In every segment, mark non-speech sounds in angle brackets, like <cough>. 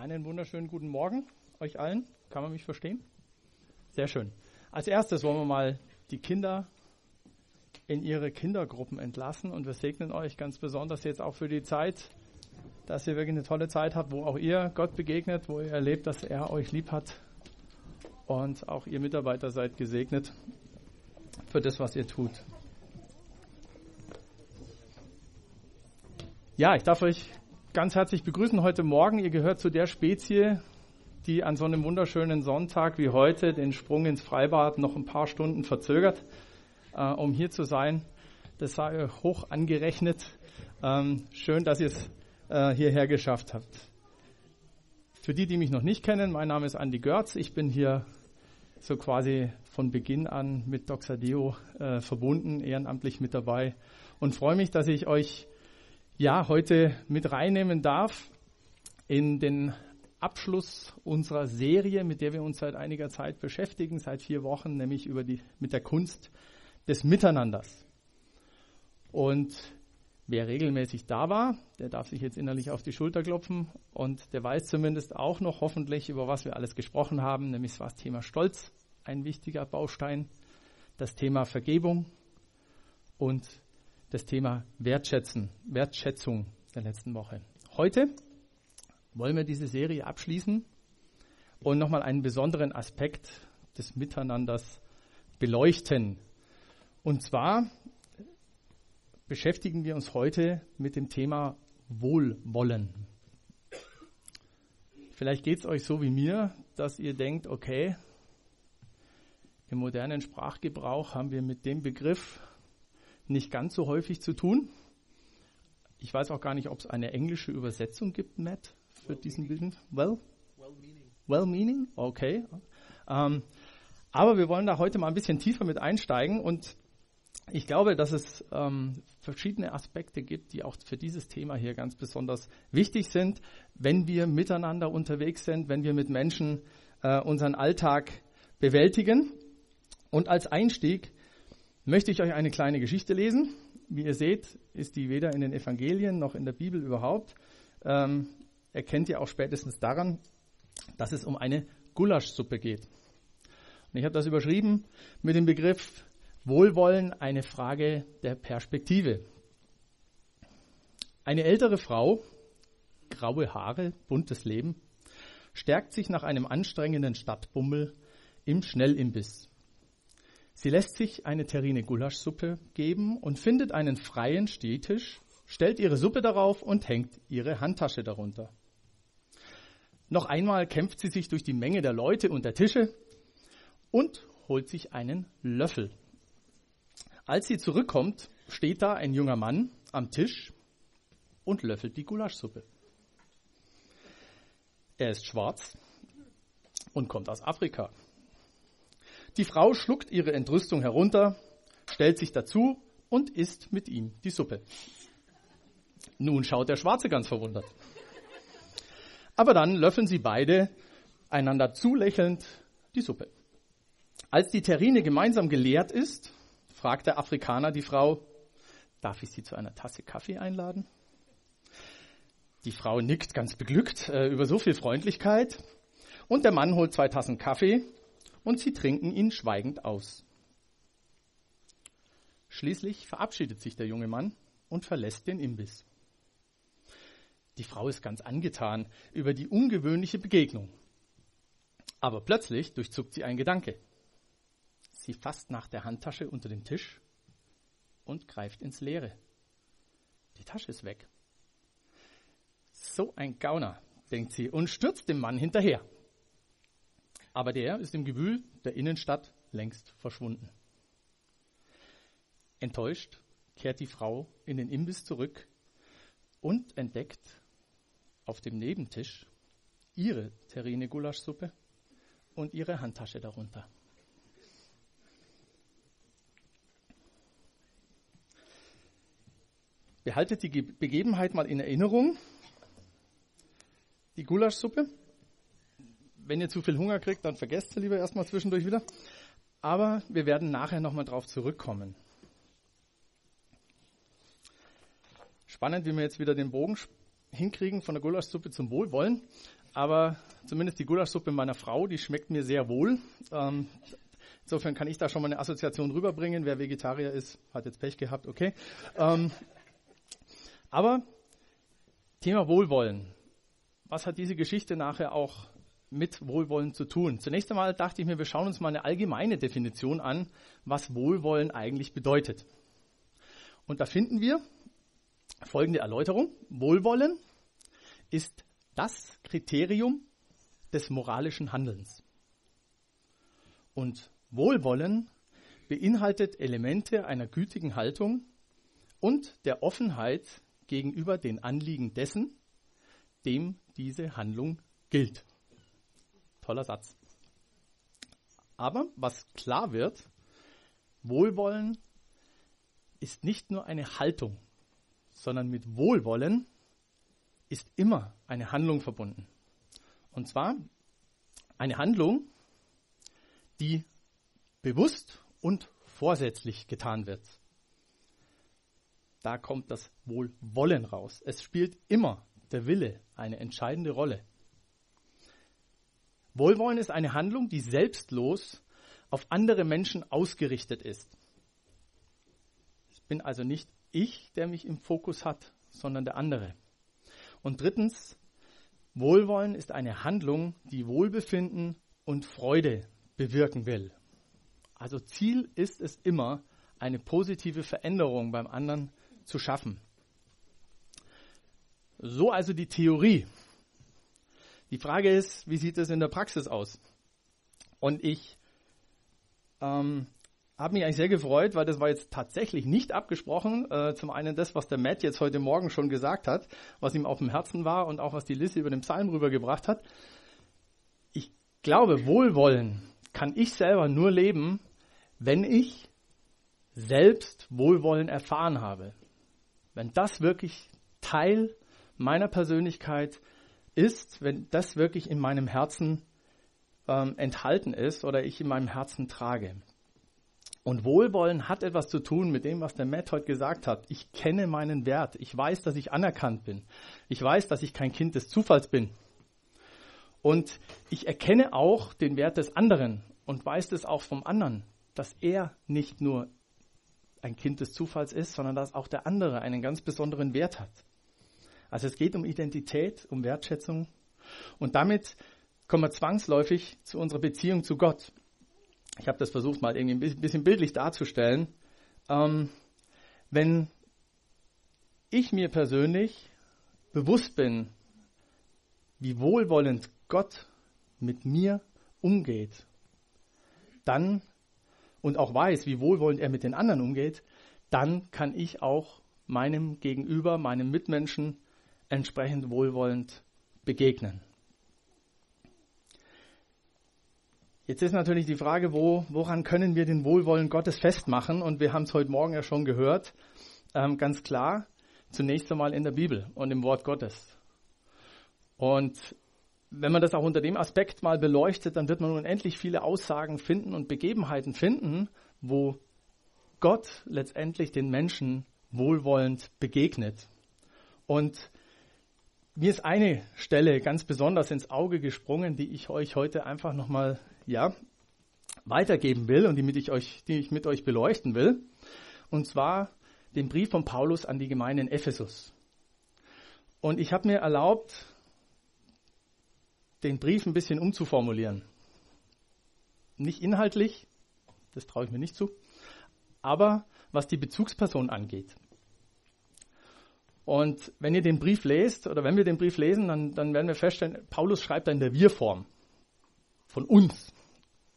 Einen wunderschönen guten Morgen euch allen. Kann man mich verstehen? Sehr schön. Als erstes wollen wir mal die Kinder in ihre Kindergruppen entlassen und wir segnen euch ganz besonders jetzt auch für die Zeit, dass ihr wirklich eine tolle Zeit habt, wo auch ihr Gott begegnet, wo ihr erlebt, dass er euch lieb hat und auch ihr Mitarbeiter seid gesegnet für das, was ihr tut. Ja, ich darf euch ganz herzlich begrüßen heute Morgen. Ihr gehört zu der Spezie, die an so einem wunderschönen Sonntag wie heute den Sprung ins Freibad noch ein paar Stunden verzögert, äh, um hier zu sein. Das sei hoch angerechnet. Ähm, schön, dass ihr es äh, hierher geschafft habt. Für die, die mich noch nicht kennen, mein Name ist Andi Görz. Ich bin hier so quasi von Beginn an mit Doxadeo äh, verbunden, ehrenamtlich mit dabei und freue mich, dass ich euch ja, heute mit reinnehmen darf in den Abschluss unserer Serie, mit der wir uns seit einiger Zeit beschäftigen, seit vier Wochen, nämlich über die, mit der Kunst des Miteinanders. Und wer regelmäßig da war, der darf sich jetzt innerlich auf die Schulter klopfen und der weiß zumindest auch noch hoffentlich, über was wir alles gesprochen haben, nämlich war das Thema Stolz ein wichtiger Baustein, das Thema Vergebung und das Thema Wertschätzen, Wertschätzung der letzten Woche. Heute wollen wir diese Serie abschließen und nochmal einen besonderen Aspekt des Miteinanders beleuchten. Und zwar beschäftigen wir uns heute mit dem Thema Wohlwollen. Vielleicht geht es euch so wie mir, dass ihr denkt, okay, im modernen Sprachgebrauch haben wir mit dem Begriff nicht ganz so häufig zu tun. Ich weiß auch gar nicht, ob es eine englische Übersetzung gibt, Matt, für well diesen Bild. Well? Well-meaning. Well-meaning, okay. Ähm, aber wir wollen da heute mal ein bisschen tiefer mit einsteigen und ich glaube, dass es ähm, verschiedene Aspekte gibt, die auch für dieses Thema hier ganz besonders wichtig sind, wenn wir miteinander unterwegs sind, wenn wir mit Menschen äh, unseren Alltag bewältigen. Und als Einstieg möchte ich euch eine kleine Geschichte lesen. Wie ihr seht, ist die weder in den Evangelien noch in der Bibel überhaupt. Ähm, erkennt ihr auch spätestens daran, dass es um eine Gulaschsuppe geht. Und ich habe das überschrieben mit dem Begriff Wohlwollen, eine Frage der Perspektive. Eine ältere Frau, graue Haare, buntes Leben, stärkt sich nach einem anstrengenden Stadtbummel im Schnellimbiss. Sie lässt sich eine Terrine Gulaschsuppe geben und findet einen freien Stehtisch, stellt ihre Suppe darauf und hängt ihre Handtasche darunter. Noch einmal kämpft sie sich durch die Menge der Leute und der Tische und holt sich einen Löffel. Als sie zurückkommt, steht da ein junger Mann am Tisch und löffelt die Gulaschsuppe. Er ist schwarz und kommt aus Afrika. Die Frau schluckt ihre Entrüstung herunter, stellt sich dazu und isst mit ihm die Suppe. Nun schaut der Schwarze ganz verwundert. Aber dann löffeln sie beide einander zulächelnd die Suppe. Als die Terrine gemeinsam geleert ist, fragt der Afrikaner die Frau, darf ich Sie zu einer Tasse Kaffee einladen? Die Frau nickt ganz beglückt äh, über so viel Freundlichkeit und der Mann holt zwei Tassen Kaffee und sie trinken ihn schweigend aus. Schließlich verabschiedet sich der junge Mann und verlässt den Imbiss. Die Frau ist ganz angetan über die ungewöhnliche Begegnung. Aber plötzlich durchzuckt sie ein Gedanke. Sie fasst nach der Handtasche unter dem Tisch und greift ins Leere. Die Tasche ist weg. So ein Gauner, denkt sie und stürzt dem Mann hinterher aber der ist im Gewühl der Innenstadt längst verschwunden. Enttäuscht kehrt die Frau in den Imbiss zurück und entdeckt auf dem Nebentisch ihre Terrine Gulaschsuppe und ihre Handtasche darunter. Behaltet die Begebenheit mal in Erinnerung. Die Gulaschsuppe wenn ihr zu viel Hunger kriegt, dann vergesst sie lieber erstmal zwischendurch wieder. Aber wir werden nachher nochmal drauf zurückkommen. Spannend, wie wir jetzt wieder den Bogen hinkriegen von der Gulaschsuppe zum Wohlwollen. aber zumindest die Gulaschsuppe meiner Frau, die schmeckt mir sehr wohl. Ähm, insofern kann ich da schon mal eine Assoziation rüberbringen. Wer Vegetarier ist, hat jetzt Pech gehabt, okay. Ähm, aber Thema Wohlwollen. Was hat diese Geschichte nachher auch mit Wohlwollen zu tun? Zunächst einmal dachte ich mir, wir schauen uns mal eine allgemeine Definition an, was Wohlwollen eigentlich bedeutet. Und da finden wir folgende Erläuterung. Wohlwollen ist das Kriterium des moralischen Handelns. Und Wohlwollen beinhaltet Elemente einer gütigen Haltung und der Offenheit gegenüber den Anliegen dessen, dem diese Handlung gilt. Toller Satz. Aber was klar wird, Wohlwollen ist nicht nur eine Haltung, sondern mit Wohlwollen ist immer eine Handlung verbunden. Und zwar eine Handlung, die bewusst und vorsätzlich getan wird. Da kommt das Wohlwollen raus. Es spielt immer der Wille eine entscheidende Rolle. Wohlwollen ist eine Handlung, die selbstlos auf andere Menschen ausgerichtet ist. Es bin also nicht ich, der mich im Fokus hat, sondern der andere. Und drittens, Wohlwollen ist eine Handlung, die Wohlbefinden und Freude bewirken will. Also Ziel ist es immer, eine positive Veränderung beim anderen zu schaffen. So also die Theorie. Die Frage ist, wie sieht es in der Praxis aus? Und ich ähm, habe mich eigentlich sehr gefreut, weil das war jetzt tatsächlich nicht abgesprochen. Äh, zum einen das, was der Matt jetzt heute Morgen schon gesagt hat, was ihm auf dem Herzen war und auch was die Lisse über den Psalm rübergebracht hat. Ich glaube, Wohlwollen kann ich selber nur leben, wenn ich selbst Wohlwollen erfahren habe. Wenn das wirklich Teil meiner Persönlichkeit ist, wenn das wirklich in meinem Herzen ähm, enthalten ist oder ich in meinem Herzen trage. Und Wohlwollen hat etwas zu tun mit dem, was der Matt heute gesagt hat. Ich kenne meinen Wert. Ich weiß, dass ich anerkannt bin. Ich weiß, dass ich kein Kind des Zufalls bin. Und ich erkenne auch den Wert des anderen und weiß es auch vom anderen, dass er nicht nur ein Kind des Zufalls ist, sondern dass auch der andere einen ganz besonderen Wert hat. Also es geht um Identität, um Wertschätzung. Und damit kommen wir zwangsläufig zu unserer Beziehung zu Gott ich habe das versucht mal irgendwie ein bisschen bildlich darzustellen, ähm, wenn ich mir persönlich bewusst bin, wie wohlwollend Gott mit mir umgeht, dann und auch weiß, wie wohlwollend er mit den anderen umgeht, dann kann ich auch meinem Gegenüber, meinem Mitmenschen entsprechend wohlwollend begegnen. Jetzt ist natürlich die Frage, wo, woran können wir den Wohlwollen Gottes festmachen? Und wir haben es heute Morgen ja schon gehört, ähm, ganz klar, zunächst einmal in der Bibel und im Wort Gottes. Und wenn man das auch unter dem Aspekt mal beleuchtet, dann wird man unendlich viele Aussagen finden und Begebenheiten finden, wo Gott letztendlich den Menschen wohlwollend begegnet. Und mir ist eine Stelle ganz besonders ins Auge gesprungen, die ich euch heute einfach nochmal ja, weitergeben will und die, mit ich euch, die ich mit euch beleuchten will. Und zwar den Brief von Paulus an die Gemeinde in Ephesus. Und ich habe mir erlaubt, den Brief ein bisschen umzuformulieren. Nicht inhaltlich, das traue ich mir nicht zu, aber was die Bezugsperson angeht. Und wenn ihr den Brief lest, oder wenn wir den Brief lesen, dann, dann werden wir feststellen, Paulus schreibt da in der Wir-Form. Von uns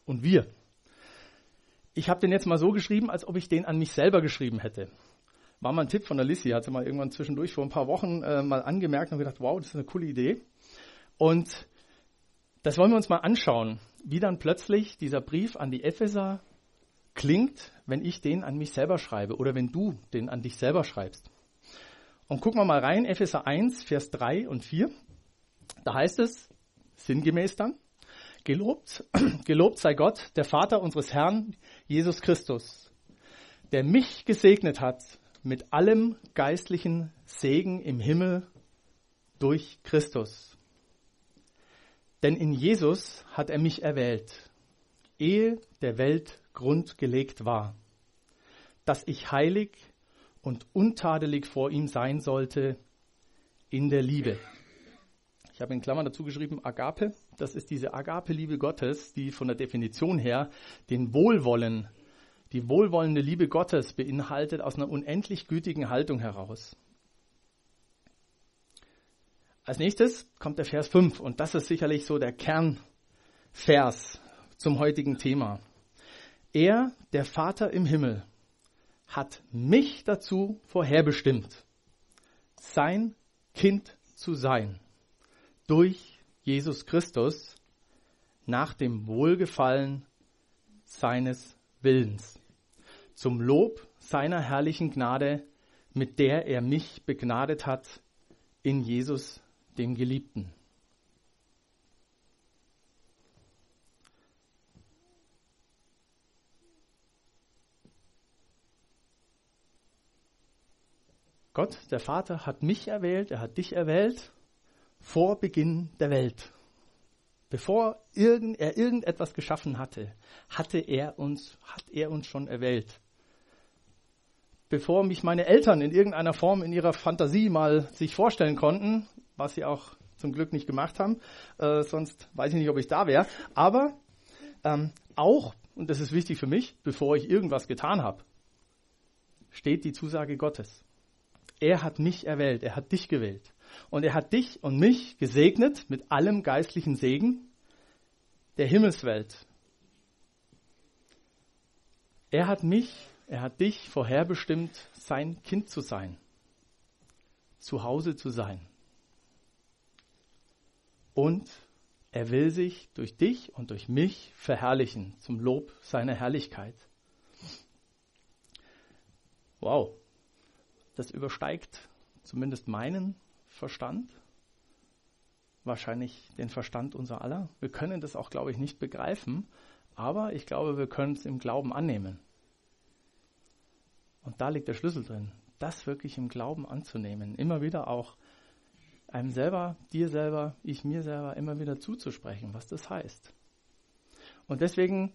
und wir. Ich habe den jetzt mal so geschrieben, als ob ich den an mich selber geschrieben hätte. War mal ein Tipp von der Lissy, hat sie mal irgendwann zwischendurch vor ein paar Wochen äh, mal angemerkt und gedacht, wow, das ist eine coole Idee. Und das wollen wir uns mal anschauen, wie dann plötzlich dieser Brief an die Epheser klingt, wenn ich den an mich selber schreibe oder wenn du den an dich selber schreibst. Und gucken wir mal rein, Epheser 1, Vers 3 und 4. Da heißt es, sinngemäß dann, Gelobt, <clears throat> gelobt sei Gott, der Vater unseres Herrn Jesus Christus, der mich gesegnet hat mit allem geistlichen Segen im Himmel durch Christus. Denn in Jesus hat er mich erwählt, ehe der Welt Grund gelegt war, dass ich heilig und untadelig vor ihm sein sollte in der Liebe. Ich habe in Klammern dazu geschrieben Agape. Das ist diese Agape-Liebe Gottes, die von der Definition her den Wohlwollen, die wohlwollende Liebe Gottes beinhaltet aus einer unendlich gütigen Haltung heraus. Als nächstes kommt der Vers 5 und das ist sicherlich so der Kernvers zum heutigen Thema. Er, der Vater im Himmel, hat mich dazu vorherbestimmt, sein Kind zu sein, durch Jesus Christus, nach dem Wohlgefallen seines Willens, zum Lob seiner herrlichen Gnade, mit der er mich begnadet hat in Jesus, dem Geliebten. Gott, der Vater, hat mich erwählt, er hat dich erwählt vor Beginn der Welt. Bevor irgend, er irgendetwas geschaffen hatte, hatte er uns, hat er uns schon erwählt. Bevor mich meine Eltern in irgendeiner Form in ihrer Fantasie mal sich vorstellen konnten, was sie auch zum Glück nicht gemacht haben, äh, sonst weiß ich nicht, ob ich da wäre. Aber ähm, auch, und das ist wichtig für mich, bevor ich irgendwas getan habe, steht die Zusage Gottes. Er hat mich erwählt, er hat dich gewählt. Und er hat dich und mich gesegnet mit allem geistlichen Segen der Himmelswelt. Er hat mich, er hat dich vorherbestimmt, sein Kind zu sein, zu Hause zu sein. Und er will sich durch dich und durch mich verherrlichen zum Lob seiner Herrlichkeit. Wow, das übersteigt zumindest meinen Verstand, wahrscheinlich den Verstand unser aller. Wir können das auch, glaube ich, nicht begreifen, aber ich glaube, wir können es im Glauben annehmen. Und da liegt der Schlüssel drin, das wirklich im Glauben anzunehmen, immer wieder auch einem selber, dir selber, ich mir selber immer wieder zuzusprechen, was das heißt. Und deswegen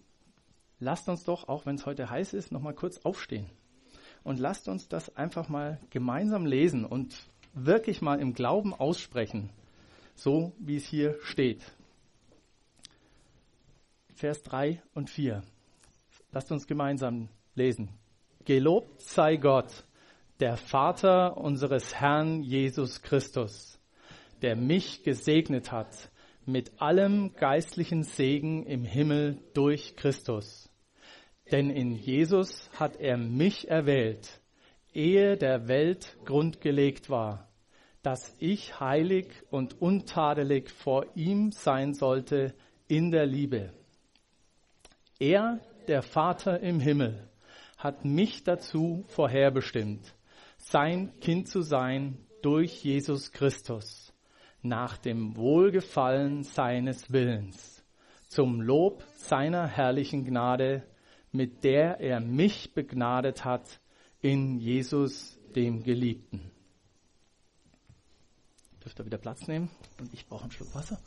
lasst uns doch, auch wenn es heute heiß ist, nochmal kurz aufstehen und lasst uns das einfach mal gemeinsam lesen und wirklich mal im Glauben aussprechen, so wie es hier steht. Vers 3 und 4. Lasst uns gemeinsam lesen. Gelobt sei Gott, der Vater unseres Herrn Jesus Christus, der mich gesegnet hat mit allem geistlichen Segen im Himmel durch Christus denn in Jesus hat er mich erwählt, ehe der Welt Grund gelegt war, dass ich heilig und untadelig vor ihm sein sollte in der Liebe. Er, der Vater im Himmel, hat mich dazu vorherbestimmt, sein Kind zu sein durch Jesus Christus, nach dem Wohlgefallen seines Willens, zum Lob seiner herrlichen Gnade, mit der er mich begnadet hat in Jesus, dem Geliebten. Dürft ihr wieder Platz nehmen und ich brauche einen Schluck Wasser.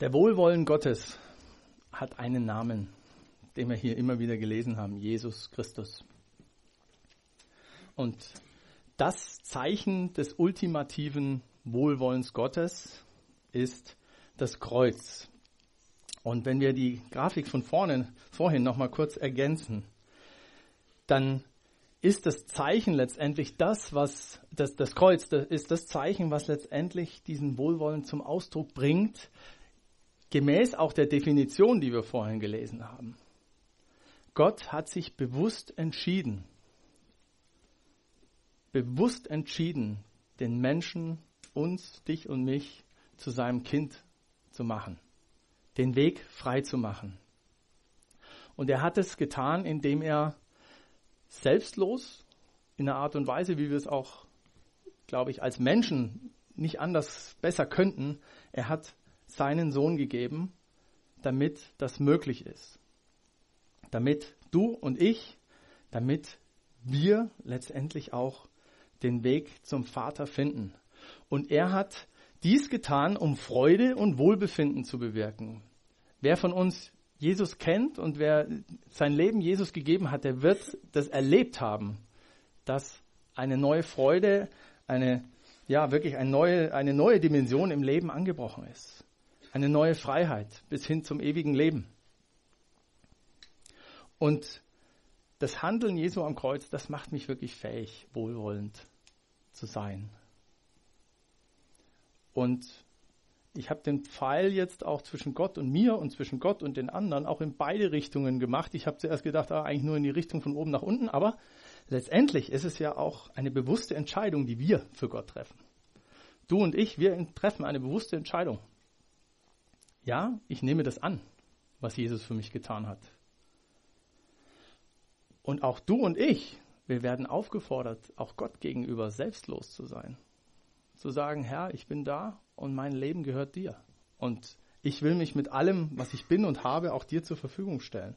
Der Wohlwollen Gottes hat einen Namen, den wir hier immer wieder gelesen haben, Jesus Christus. Und das Zeichen des ultimativen Wohlwollens Gottes ist das Kreuz. Und wenn wir die Grafik von vorne, vorhin noch mal kurz ergänzen, dann ist das Zeichen letztendlich das, was das, das Kreuz das ist das Zeichen, was letztendlich diesen Wohlwollen zum Ausdruck bringt, gemäß auch der Definition, die wir vorhin gelesen haben. Gott hat sich bewusst entschieden, bewusst entschieden, den Menschen, uns, dich und mich zu seinem Kind zu machen, den Weg frei zu machen. Und er hat es getan, indem er selbstlos, in einer Art und Weise, wie wir es auch, glaube ich, als Menschen nicht anders besser könnten, er hat seinen Sohn gegeben, damit das möglich ist. damit du und ich, damit wir letztendlich auch den Weg zum Vater finden. Und er hat dies getan, um Freude und Wohlbefinden zu bewirken. Wer von uns Jesus kennt und wer sein Leben Jesus gegeben hat, der wird das erlebt haben, dass eine neue Freude, eine, ja, wirklich eine neue, eine neue Dimension im Leben angebrochen ist. Eine neue Freiheit bis hin zum ewigen Leben. Und das Handeln Jesu am Kreuz, das macht mich wirklich fähig, wohlwollend zu sein. Und ich habe den Pfeil jetzt auch zwischen Gott und mir und zwischen Gott und den anderen auch in beide Richtungen gemacht. Ich habe zuerst gedacht, ah, eigentlich nur in die Richtung von oben nach unten, aber letztendlich ist es ja auch eine bewusste Entscheidung, die wir für Gott treffen. Du und ich, wir treffen eine bewusste Entscheidung. Ja, ich nehme das an, was Jesus für mich getan hat. Und auch du und ich, wir werden aufgefordert, auch Gott gegenüber selbstlos zu sein. Zu sagen, Herr, ich bin da und mein Leben gehört dir. Und ich will mich mit allem, was ich bin und habe, auch dir zur Verfügung stellen.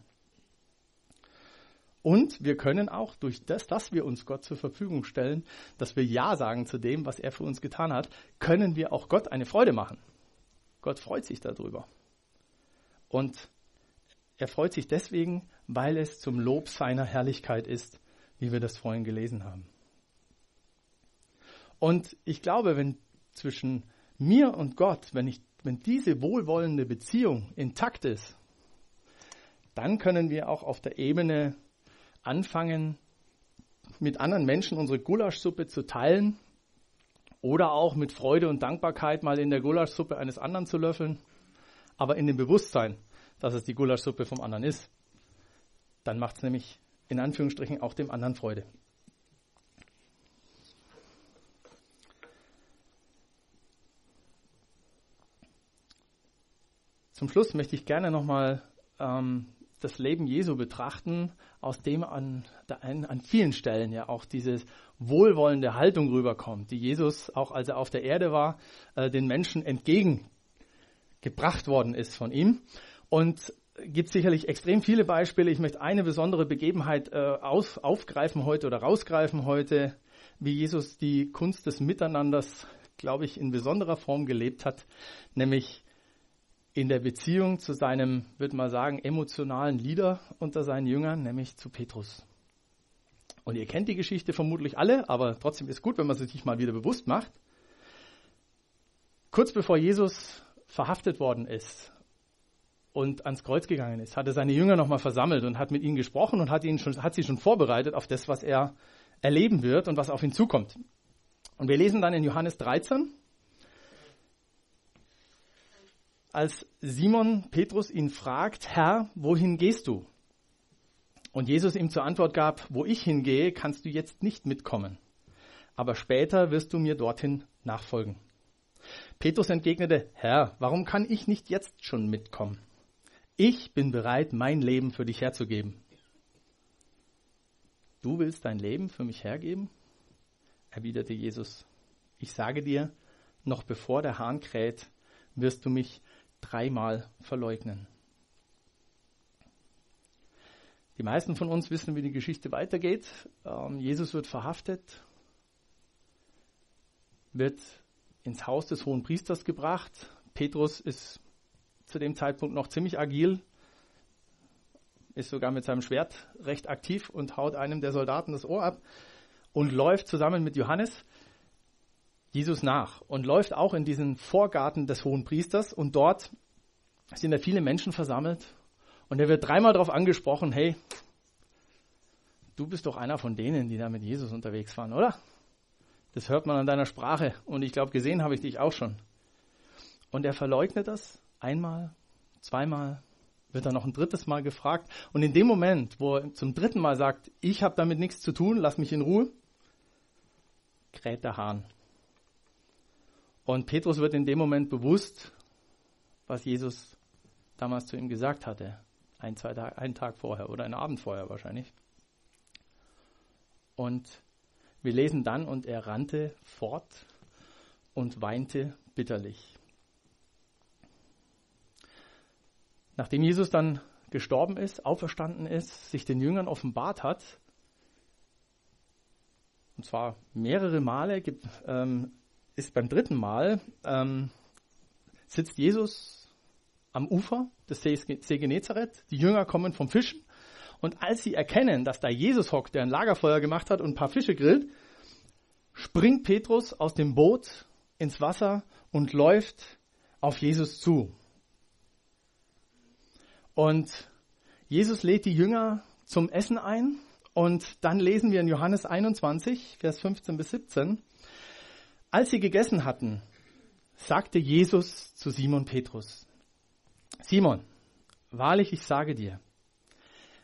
Und wir können auch durch das, dass wir uns Gott zur Verfügung stellen, dass wir Ja sagen zu dem, was er für uns getan hat, können wir auch Gott eine Freude machen. Gott freut sich darüber. Und er freut sich deswegen, weil es zum Lob seiner Herrlichkeit ist, wie wir das vorhin gelesen haben. Und ich glaube, wenn zwischen mir und Gott, wenn, ich, wenn diese wohlwollende Beziehung intakt ist, dann können wir auch auf der Ebene anfangen, mit anderen Menschen unsere Gulaschsuppe zu teilen oder auch mit Freude und Dankbarkeit mal in der Gulaschsuppe eines anderen zu löffeln, aber in dem Bewusstsein, dass es die Gulaschsuppe vom anderen ist. Dann macht es nämlich in Anführungsstrichen auch dem anderen Freude. Zum Schluss möchte ich gerne nochmal ähm, das Leben Jesu betrachten, aus dem an, an vielen Stellen ja auch diese wohlwollende Haltung rüberkommt, die Jesus, auch als er auf der Erde war, äh, den Menschen entgegengebracht worden ist von ihm. Und gibt sicherlich extrem viele Beispiele. Ich möchte eine besondere Begebenheit äh, aus, aufgreifen heute oder rausgreifen heute, wie Jesus die Kunst des Miteinanders, glaube ich, in besonderer Form gelebt hat, nämlich in der Beziehung zu seinem, würde man sagen, emotionalen Leader unter seinen Jüngern, nämlich zu Petrus. Und ihr kennt die Geschichte vermutlich alle, aber trotzdem ist gut, wenn man sie sich mal wieder bewusst macht. Kurz bevor Jesus verhaftet worden ist und ans Kreuz gegangen ist, hat er seine Jünger nochmal versammelt und hat mit ihnen gesprochen und hat, ihnen schon, hat sie schon vorbereitet auf das, was er erleben wird und was auf ihn zukommt. Und wir lesen dann in Johannes 13, als Simon Petrus ihn fragt, Herr, wohin gehst du? Und Jesus ihm zur Antwort gab, wo ich hingehe, kannst du jetzt nicht mitkommen, aber später wirst du mir dorthin nachfolgen. Petrus entgegnete, Herr, warum kann ich nicht jetzt schon mitkommen? Ich bin bereit, mein Leben für dich herzugeben. Du willst dein Leben für mich hergeben? erwiderte Jesus. Ich sage dir, noch bevor der Hahn kräht, wirst du mich dreimal verleugnen. Die meisten von uns wissen, wie die Geschichte weitergeht. Ähm, Jesus wird verhaftet, wird ins Haus des hohen Priesters gebracht. Petrus ist zu dem Zeitpunkt noch ziemlich agil, ist sogar mit seinem Schwert recht aktiv und haut einem der Soldaten das Ohr ab und läuft zusammen mit Johannes Jesus nach und läuft auch in diesen Vorgarten des hohen Priesters und dort sind da viele Menschen versammelt und er wird dreimal darauf angesprochen, hey, du bist doch einer von denen, die da mit Jesus unterwegs waren, oder? Das hört man an deiner Sprache und ich glaube, gesehen habe ich dich auch schon. Und er verleugnet das einmal, zweimal, wird er noch ein drittes Mal gefragt. Und in dem Moment, wo er zum dritten Mal sagt, ich habe damit nichts zu tun, lass mich in Ruhe, kräht der Hahn. Und Petrus wird in dem Moment bewusst, was Jesus damals zu ihm gesagt hatte. Ein, zwei Tage, einen Tag vorher oder einen Abend vorher wahrscheinlich. Und wir lesen dann, und er rannte fort und weinte bitterlich. Nachdem Jesus dann gestorben ist, auferstanden ist, sich den Jüngern offenbart hat. Und zwar mehrere Male, ähm, ist beim dritten Mal, ähm, sitzt Jesus am Ufer des See Genezareth. Die Jünger kommen vom Fischen. Und als sie erkennen, dass da Jesus hockt, der ein Lagerfeuer gemacht hat und ein paar Fische grillt, springt Petrus aus dem Boot ins Wasser und läuft auf Jesus zu. Und Jesus lädt die Jünger zum Essen ein. Und dann lesen wir in Johannes 21, Vers 15 bis 17. Als sie gegessen hatten, sagte Jesus zu Simon Petrus, Simon, wahrlich, ich sage dir,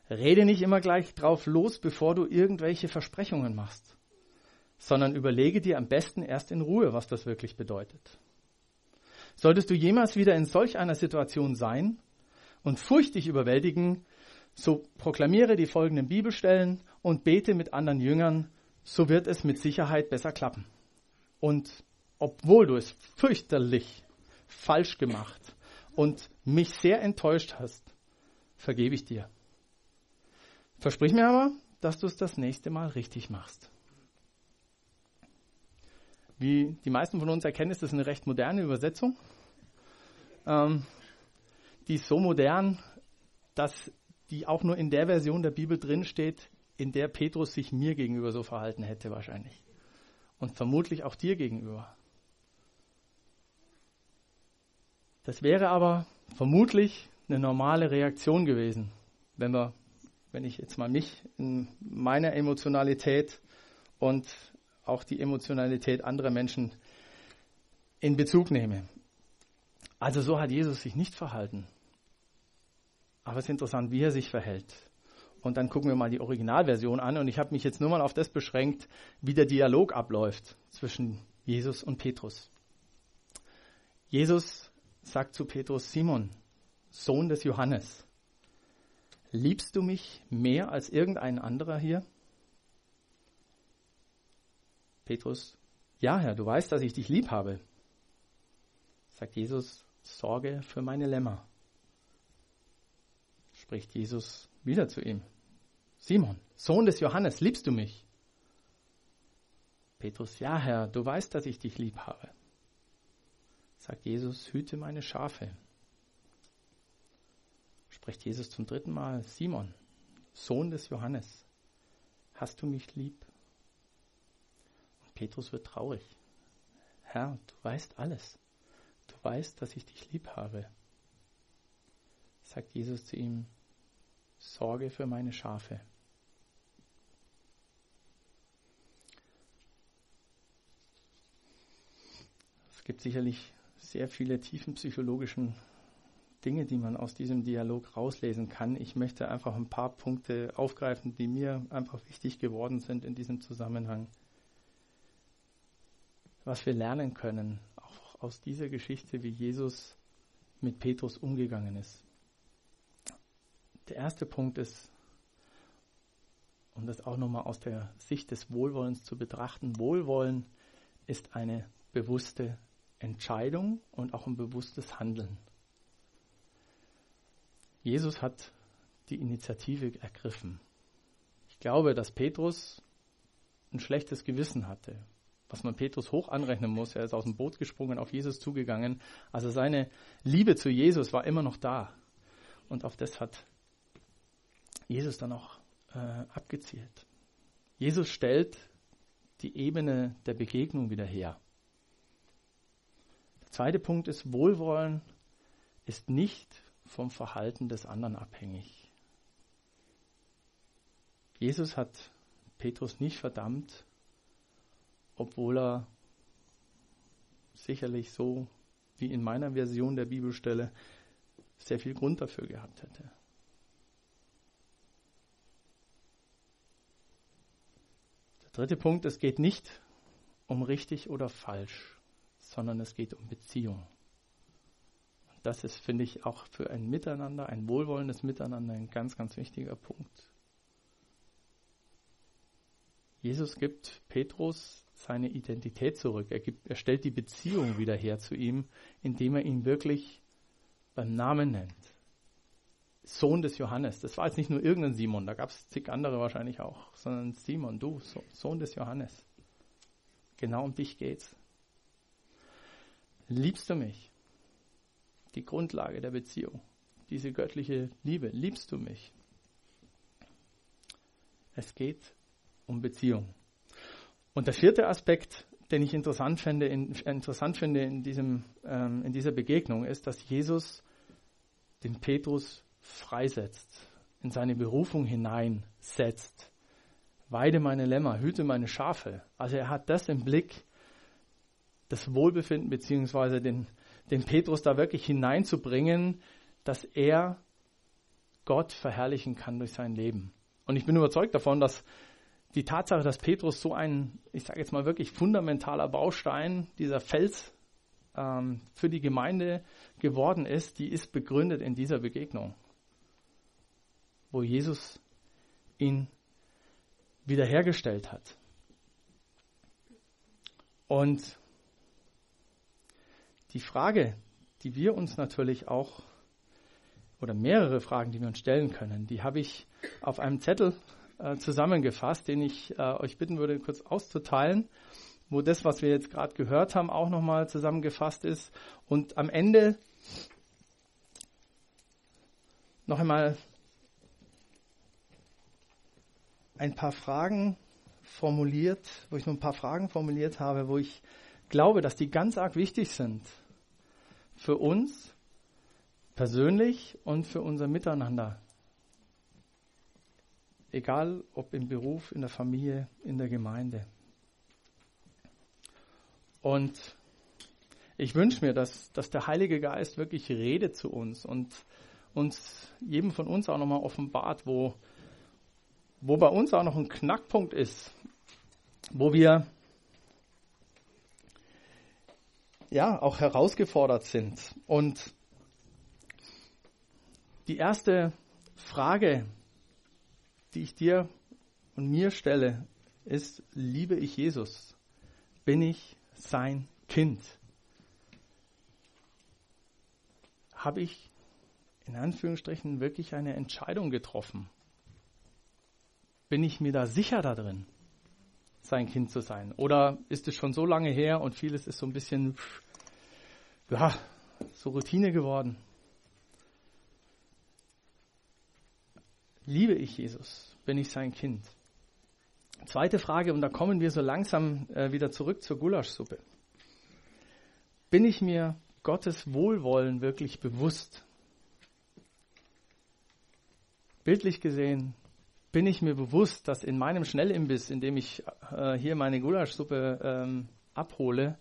rede nicht immer gleich drauf los, bevor du irgendwelche Versprechungen machst, sondern überlege dir am besten erst in Ruhe, was das wirklich bedeutet. Solltest du jemals wieder in solch einer Situation sein und Furcht dich überwältigen, so proklamiere die folgenden Bibelstellen und bete mit anderen Jüngern, so wird es mit Sicherheit besser klappen. Und obwohl du es fürchterlich falsch gemacht und mich sehr enttäuscht hast, vergebe ich dir. Versprich mir aber, dass du es das nächste Mal richtig machst. Wie die meisten von uns erkennen, ist das eine recht moderne Übersetzung. Ähm, die ist so modern, dass die auch nur in der Version der Bibel drin steht, in der Petrus sich mir gegenüber so verhalten hätte wahrscheinlich. Und vermutlich auch dir gegenüber. Das wäre aber vermutlich eine normale Reaktion gewesen, wenn wir, wenn ich jetzt mal mich in meiner Emotionalität und auch die Emotionalität anderer Menschen in Bezug nehme. Also so hat Jesus sich nicht verhalten. Aber es ist interessant, wie er sich verhält. Und dann gucken wir mal die Originalversion an. Und ich habe mich jetzt nur mal auf das beschränkt, wie der Dialog abläuft zwischen Jesus und Petrus. Jesus sagt zu Petrus, Simon, Sohn des Johannes, liebst du mich mehr als irgendein anderer hier? Petrus, ja Herr, du weißt, dass ich dich lieb habe. Sagt Jesus, sorge für meine Lämmer spricht Jesus wieder zu ihm. Simon, Sohn des Johannes, liebst du mich? Petrus, ja Herr, du weißt, dass ich dich lieb habe. Sagt Jesus, hüte meine Schafe. Spricht Jesus zum dritten Mal, Simon, Sohn des Johannes, hast du mich lieb? Und Petrus wird traurig. Herr, du weißt alles. Du weißt, dass ich dich lieb habe. Sagt Jesus zu ihm, sorge für meine Schafe. Es gibt sicherlich sehr viele tiefenpsychologischen Dinge, die man aus diesem Dialog rauslesen kann. Ich möchte einfach ein paar Punkte aufgreifen, die mir einfach wichtig geworden sind in diesem Zusammenhang. Was wir lernen können, auch aus dieser Geschichte, wie Jesus mit Petrus umgegangen ist. Der erste Punkt ist, um das auch nochmal aus der Sicht des Wohlwollens zu betrachten, Wohlwollen ist eine bewusste Entscheidung und auch ein bewusstes Handeln. Jesus hat die Initiative ergriffen. Ich glaube, dass Petrus ein schlechtes Gewissen hatte, was man Petrus hoch anrechnen muss. Er ist aus dem Boot gesprungen, auf Jesus zugegangen. Also seine Liebe zu Jesus war immer noch da. Und auf das hat Jesus dann auch äh, abgezielt. Jesus stellt die Ebene der Begegnung wieder her. Der zweite Punkt ist, Wohlwollen ist nicht vom Verhalten des anderen abhängig. Jesus hat Petrus nicht verdammt, obwohl er sicherlich so wie in meiner Version der Bibelstelle sehr viel Grund dafür gehabt hätte. Dritter Punkt, es geht nicht um richtig oder falsch, sondern es geht um Beziehung. Und das ist, finde ich, auch für ein Miteinander, ein wohlwollendes Miteinander ein ganz, ganz wichtiger Punkt. Jesus gibt Petrus seine Identität zurück. Er, gibt, er stellt die Beziehung wieder her zu ihm, indem er ihn wirklich beim Namen nennt. Sohn des Johannes. Das war jetzt nicht nur irgendein Simon, da gab es zig andere wahrscheinlich auch, sondern Simon, du, Sohn des Johannes. Genau um dich geht's. Liebst du mich? Die Grundlage der Beziehung, diese göttliche Liebe. Liebst du mich? Es geht um Beziehung. Und der vierte Aspekt, den ich interessant finde in, interessant finde in, diesem, ähm, in dieser Begegnung, ist, dass Jesus den Petrus freisetzt, in seine Berufung hineinsetzt. Weide meine Lämmer, hüte meine Schafe. Also er hat das im Blick, das Wohlbefinden beziehungsweise den, den Petrus da wirklich hineinzubringen, dass er Gott verherrlichen kann durch sein Leben. Und ich bin überzeugt davon, dass die Tatsache, dass Petrus so ein, ich sage jetzt mal wirklich fundamentaler Baustein, dieser Fels ähm, für die Gemeinde geworden ist, die ist begründet in dieser Begegnung, wo Jesus ihn wiederhergestellt hat. Und die Frage, die wir uns natürlich auch, oder mehrere Fragen, die wir uns stellen können, die habe ich auf einem Zettel äh, zusammengefasst, den ich äh, euch bitten würde, kurz auszuteilen, wo das, was wir jetzt gerade gehört haben, auch nochmal zusammengefasst ist. Und am Ende noch einmal ein paar Fragen formuliert, wo ich nur ein paar Fragen formuliert habe, wo ich glaube, dass die ganz arg wichtig sind für uns persönlich und für unser Miteinander egal ob im Beruf, in der Familie, in der Gemeinde. Und ich wünsche mir, dass, dass der Heilige Geist wirklich redet zu uns und uns, jedem von uns auch nochmal offenbart, wo, wo bei uns auch noch ein Knackpunkt ist, wo wir ja auch herausgefordert sind. Und die erste Frage, die ich dir und mir stelle, ist, liebe ich Jesus? Bin ich sein Kind? Habe ich in Anführungsstrichen wirklich eine Entscheidung getroffen? Bin ich mir da sicher da drin, sein Kind zu sein? Oder ist es schon so lange her und vieles ist so ein bisschen, ja, so Routine geworden? Liebe ich Jesus? Bin ich sein Kind? Zweite Frage, und da kommen wir so langsam äh, wieder zurück zur Gulaschsuppe. Bin ich mir Gottes Wohlwollen wirklich bewusst? Bildlich gesehen, bin ich mir bewusst, dass in meinem Schnellimbiss, in dem ich äh, hier meine Gulaschsuppe ähm, abhole,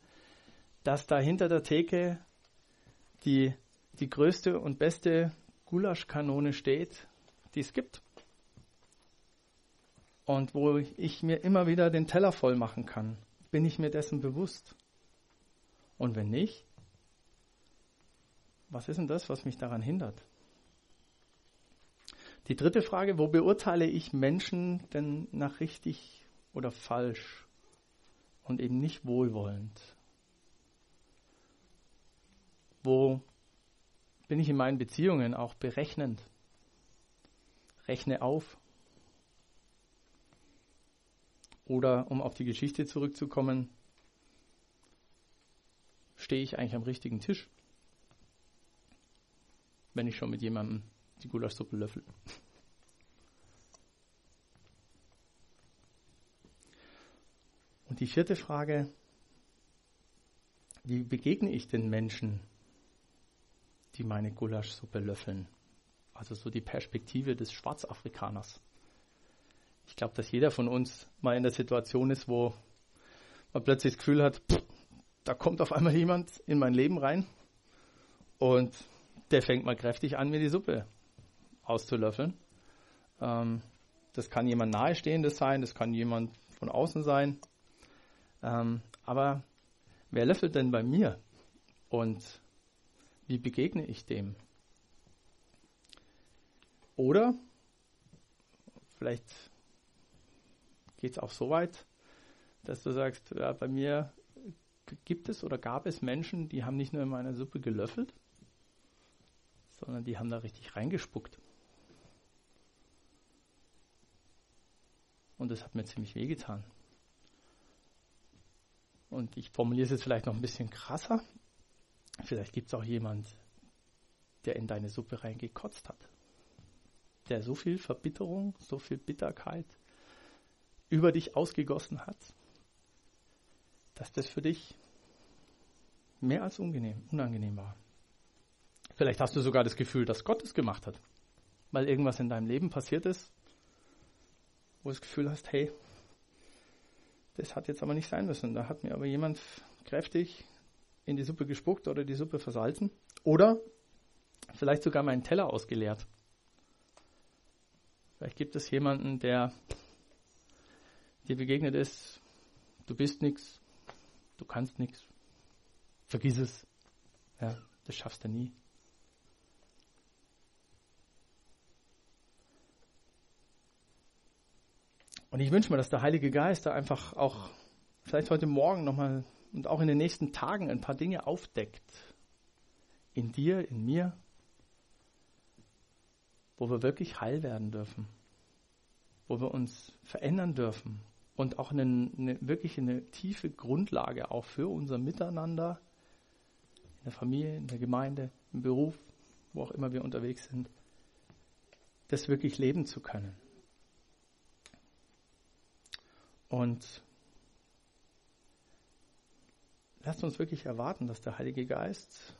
dass da hinter der Theke die, die größte und beste Gulaschkanone steht die es gibt. Und wo ich mir immer wieder den Teller voll machen kann, bin ich mir dessen bewusst. Und wenn nicht, was ist denn das, was mich daran hindert? Die dritte Frage, wo beurteile ich Menschen denn nach richtig oder falsch und eben nicht wohlwollend? Wo bin ich in meinen Beziehungen auch berechnend? rechne auf. Oder um auf die Geschichte zurückzukommen, stehe ich eigentlich am richtigen Tisch, wenn ich schon mit jemandem die Gulaschsuppe löffel. Und die vierte Frage, wie begegne ich den Menschen, die meine Gulaschsuppe löffeln? Also so die Perspektive des Schwarzafrikaners. Ich glaube, dass jeder von uns mal in der Situation ist, wo man plötzlich das Gefühl hat, pff, da kommt auf einmal jemand in mein Leben rein und der fängt mal kräftig an, mir die Suppe auszulöffeln. Ähm, das kann jemand Nahestehendes sein, das kann jemand von außen sein. Ähm, aber wer löffelt denn bei mir? Und wie begegne ich dem? Oder vielleicht geht es auch so weit, dass du sagst, ja, bei mir gibt es oder gab es Menschen, die haben nicht nur in meiner Suppe gelöffelt, sondern die haben da richtig reingespuckt. Und das hat mir ziemlich wehgetan. Und ich formuliere es jetzt vielleicht noch ein bisschen krasser. Vielleicht gibt es auch jemand, der in deine Suppe reingekotzt hat. Der so viel Verbitterung, so viel Bitterkeit über dich ausgegossen hat, dass das für dich mehr als unangenehm, unangenehm war. Vielleicht hast du sogar das Gefühl, dass Gott es gemacht hat, weil irgendwas in deinem Leben passiert ist, wo du das Gefühl hast, hey, das hat jetzt aber nicht sein müssen. Da hat mir aber jemand kräftig in die Suppe gespuckt oder die Suppe versalzen. Oder vielleicht sogar meinen Teller ausgeleert. Vielleicht gibt es jemanden, der dir begegnet ist, du bist nichts, du kannst nichts, vergiss es. Ja, das schaffst du nie. Und ich wünsche mir, dass der Heilige Geist da einfach auch vielleicht heute Morgen nochmal und auch in den nächsten Tagen ein paar Dinge aufdeckt. In dir, in mir, wo wir wirklich heil werden dürfen, wo wir uns verändern dürfen und auch eine, eine, wirklich eine tiefe Grundlage auch für unser Miteinander in der Familie, in der Gemeinde, im Beruf, wo auch immer wir unterwegs sind, das wirklich leben zu können. Und lasst uns wirklich erwarten, dass der Heilige Geist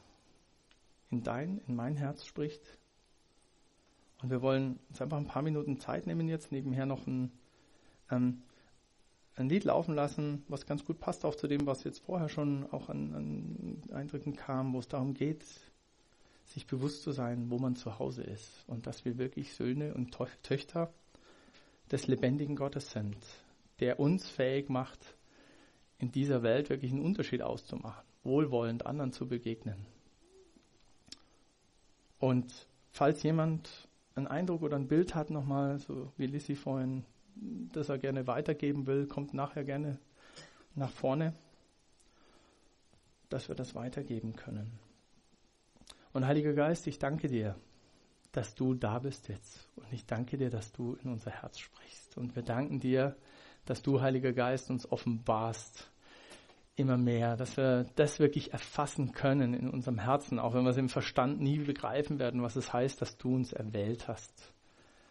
in dein, in mein Herz spricht. Und wir wollen uns einfach ein paar Minuten Zeit nehmen jetzt, nebenher noch ein, ähm, ein Lied laufen lassen, was ganz gut passt auch zu dem, was jetzt vorher schon auch an, an Eindrücken kam, wo es darum geht, sich bewusst zu sein, wo man zu Hause ist und dass wir wirklich Söhne und Töchter des lebendigen Gottes sind, der uns fähig macht, in dieser Welt wirklich einen Unterschied auszumachen, wohlwollend anderen zu begegnen. Und falls jemand einen Eindruck oder ein Bild hat, nochmal, so wie Lissy vorhin, das er gerne weitergeben will, kommt nachher gerne nach vorne, dass wir das weitergeben können. Und Heiliger Geist, ich danke dir, dass du da bist jetzt. Und ich danke dir, dass du in unser Herz sprichst. Und wir danken dir, dass du, Heiliger Geist, uns offenbarst immer mehr, dass wir das wirklich erfassen können in unserem Herzen, auch wenn wir es im Verstand nie begreifen werden, was es heißt, dass du uns erwählt hast,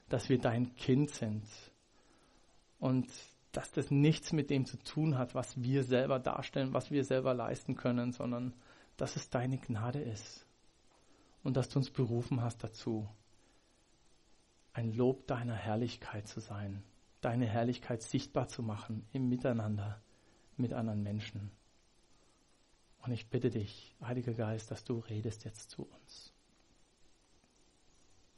dass wir dein Kind sind und dass das nichts mit dem zu tun hat, was wir selber darstellen, was wir selber leisten können, sondern dass es deine Gnade ist und dass du uns berufen hast dazu, ein Lob deiner Herrlichkeit zu sein deine Herrlichkeit sichtbar zu machen im Miteinander mit anderen Menschen. Und ich bitte dich, Heiliger Geist, dass du redest jetzt zu uns.